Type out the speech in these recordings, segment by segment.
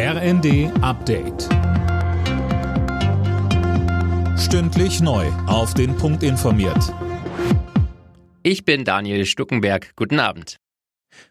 RND Update. Stündlich neu. Auf den Punkt informiert. Ich bin Daniel Stuckenberg. Guten Abend.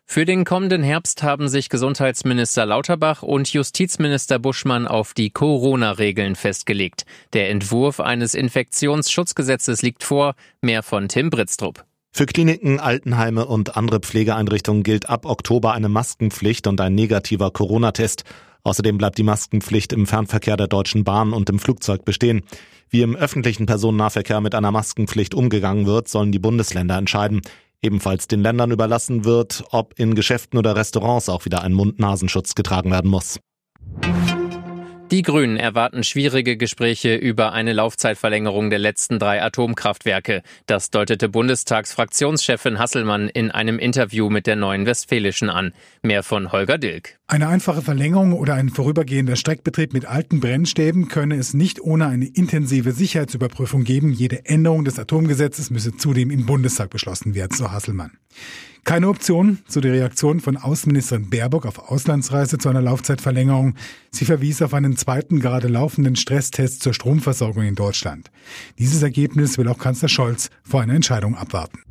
Für den kommenden Herbst haben sich Gesundheitsminister Lauterbach und Justizminister Buschmann auf die Corona-Regeln festgelegt. Der Entwurf eines Infektionsschutzgesetzes liegt vor. Mehr von Tim Britztrup. Für Kliniken, Altenheime und andere Pflegeeinrichtungen gilt ab Oktober eine Maskenpflicht und ein negativer Corona-Test. Außerdem bleibt die Maskenpflicht im Fernverkehr der Deutschen Bahn und im Flugzeug bestehen. Wie im öffentlichen Personennahverkehr mit einer Maskenpflicht umgegangen wird, sollen die Bundesländer entscheiden. Ebenfalls den Ländern überlassen wird, ob in Geschäften oder Restaurants auch wieder ein Mund-Nasenschutz getragen werden muss. Die Grünen erwarten schwierige Gespräche über eine Laufzeitverlängerung der letzten drei Atomkraftwerke. Das deutete Bundestagsfraktionschefin Hasselmann in einem Interview mit der Neuen Westfälischen an. Mehr von Holger Dilk. Eine einfache Verlängerung oder ein vorübergehender Streckbetrieb mit alten Brennstäben könne es nicht ohne eine intensive Sicherheitsüberprüfung geben. Jede Änderung des Atomgesetzes müsse zudem im Bundestag beschlossen werden, so Hasselmann. Keine Option zu der Reaktion von Außenministerin Baerbock auf Auslandsreise zu einer Laufzeitverlängerung. Sie verwies auf einen zweiten gerade laufenden Stresstest zur Stromversorgung in Deutschland. Dieses Ergebnis will auch Kanzler Scholz vor einer Entscheidung abwarten.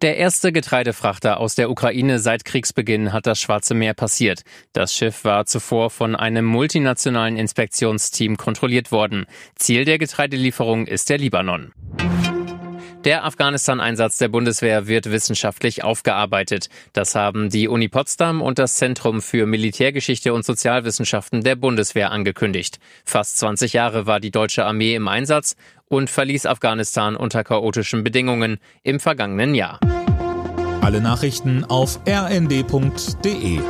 Der erste Getreidefrachter aus der Ukraine seit Kriegsbeginn hat das Schwarze Meer passiert. Das Schiff war zuvor von einem multinationalen Inspektionsteam kontrolliert worden. Ziel der Getreidelieferung ist der Libanon. Der Afghanistan-Einsatz der Bundeswehr wird wissenschaftlich aufgearbeitet. Das haben die Uni Potsdam und das Zentrum für Militärgeschichte und Sozialwissenschaften der Bundeswehr angekündigt. Fast 20 Jahre war die deutsche Armee im Einsatz und verließ Afghanistan unter chaotischen Bedingungen im vergangenen Jahr. Alle Nachrichten auf rnd.de